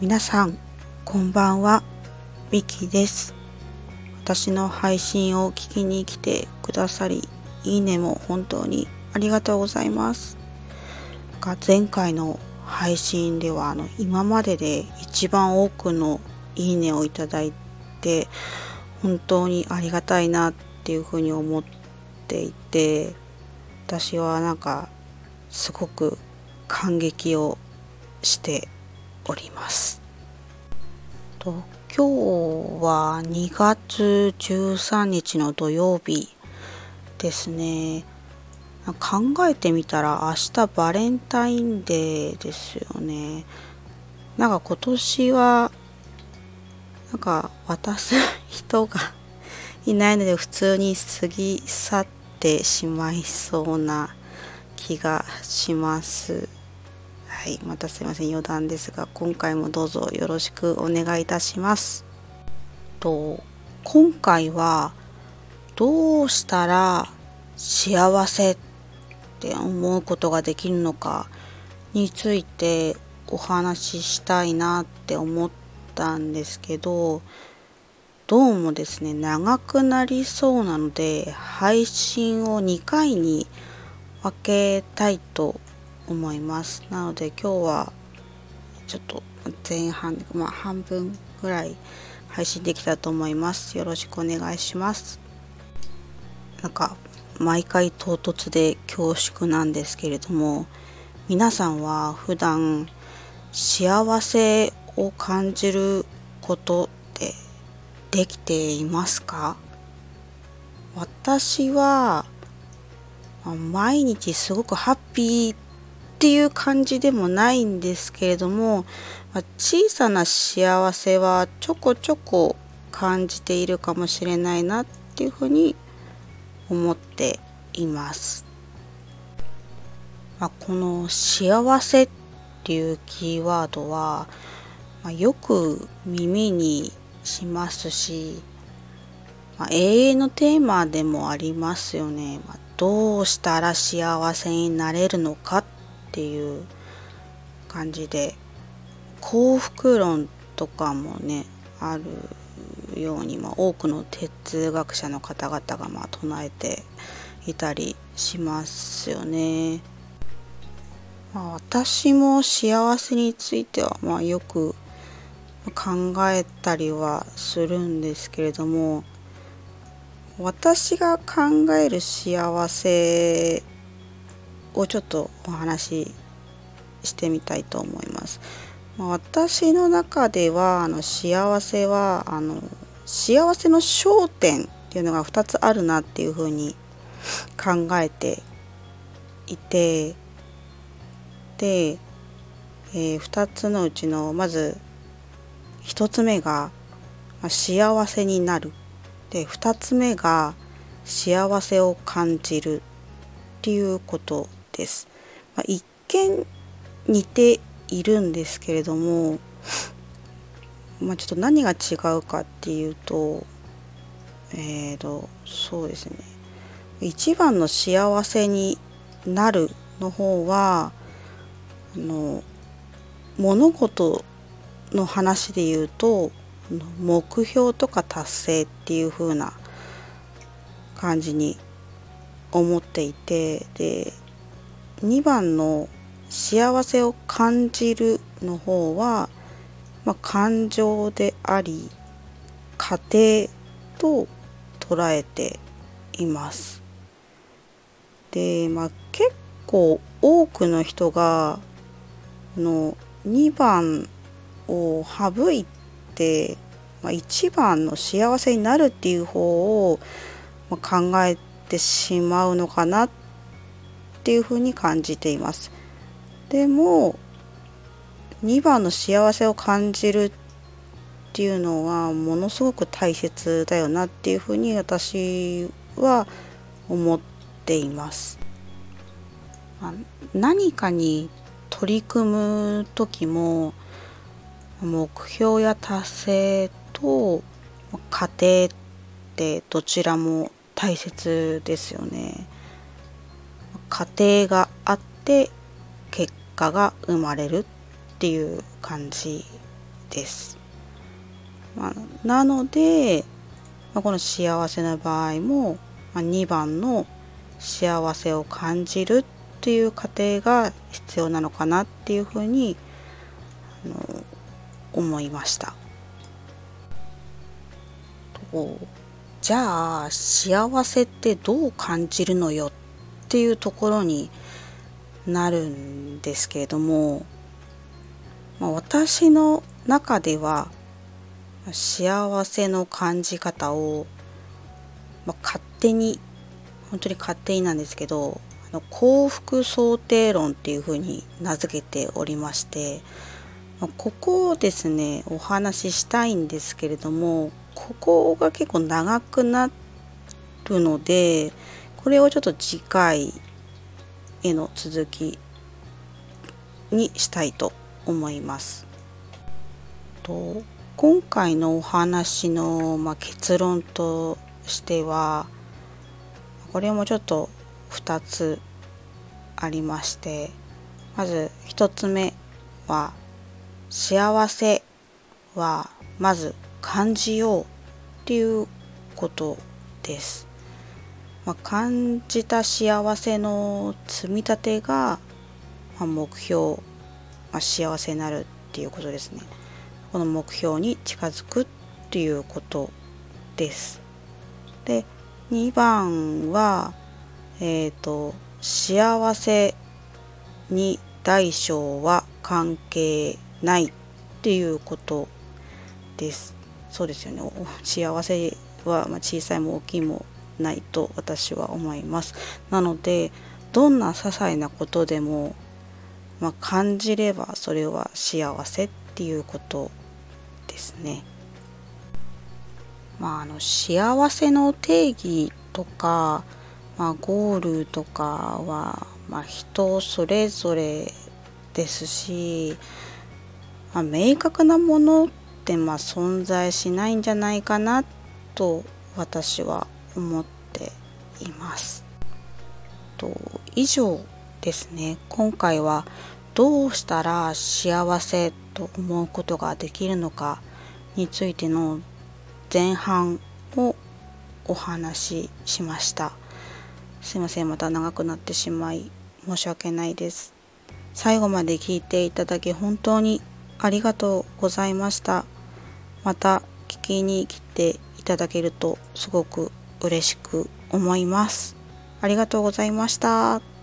皆さん、こんばんは。ミキです。私の配信を聞きに来てくださり、いいねも本当にありがとうございます。が前回の配信ではあの今までで一番多くのいいねをいただいて本当にありがたいなっていうふうに思っていて私はなんかすごく感激をしております。と今日は2月13日の土曜日ですね。考えてみたら明日バレンタインデーですよね。なんか今年はなんか渡す人がいないので普通に過ぎ去ってしまいそうな気がします。はい、またすいません余談ですが今回もどうぞよろしくお願いいたします。と今回はどうしたら幸せって思うことができるのかについてお話ししたいなって思ったんですけどどうもですね長くなりそうなので配信を2回に分けたいと思います。なので今日はちょっと前半まあ半分ぐらい配信できたと思います。よろしくお願いします。なんか毎回唐突で恐縮なんですけれども皆さんは普段幸せを感じることってできていますか？私は毎日すごくハッピーっていう感じでもないんですけれどもま小さな幸せはちょこちょこ感じているかもしれないなっていうふうに思っています。まあ、この幸せっていうキーワードは、まあ、よく耳にしますし、まあ、永遠のテーマでもありますよね。まどうしたら幸せになれるのかっていう感じで幸福論とかもねあるように、ま、多くの哲学者の方々がまあ唱えていたりしますよね。まあ、私も幸せについてはまあよく考えたりはするんですけれども私が考える幸せをちょっとお話ししてみたいと思います。私の中ではあの幸せはあの幸せの焦点っていうのが2つあるなっていうふうに考えていてで、えー、2つのうちのまず1つ目が、まあ、幸せになるで2つ目が幸せを感じるっていうことです。まあ、一見似ているんですけれども、まあ、ちょっと何が違うかっていうとえーとそうですね一番の幸せになるの方はあの物事の話で言うと目標とか達成っていう風な感じに思っていてで2番の幸せを感じるの方は、まあ、感情であり家庭と捉えています。で、まあ、結構多くの人がの2番を省いて、まあ、1番の幸せになるっていう方を、考えてしまうのかなっていうふうに感じています。でも2番の幸せを感じるっていうのはものすごく大切だよなっていうふうに私は思っています。何かに取り組む時も目標や達成と家庭ってどちらも大切ですよね。家庭があって結果が生まれるっていう感じです。まあ、なので、まあ、この幸せな場合も、まあ、2番の幸せを感じるっていう過程が必要なのかなっていうふうにあの思いました。じゃあ幸せってどう感じるのよっっていうところになるんですけれども、まあ、私の中では幸せの感じ方を、まあ、勝手に本当に勝手になんですけどあの幸福想定論っていうふうに名付けておりまして、まあ、ここをですねお話ししたいんですけれどもここが結構長くなるのでこれをちょっと次回への続きにしたいと思います。と今回のお話の、まあ、結論としてはこれもちょっと2つありましてまず1つ目は幸せはまず感じようっていうことです。まあ、感じた幸せの積み立てが、まあ、目標、まあ、幸せになるっていうことですね。この目標に近づくっていうことです。で2番は、えっ、ー、と幸せに大小は関係ないっていうことです。そうですよね。幸せは小さいも大きいもないと私は思います。なのでどんな些細なことでも、まあ、感じればそれは幸せっていうことですね。まあ、あの幸せの定義とか、まあ、ゴールとかは、まあ、人それぞれですし、まあ、明確なものってまあ存在しないんじゃないかなと私は思っています。と以上ですね。今回はどうしたら幸せと思うことができるのかについての前半をお話ししました。すいません。また長くなってしまい申し訳ないです。最後まで聞いていただき本当にありがとうございました。また聞きに来ていただけるとすごく嬉しく思いますありがとうございました。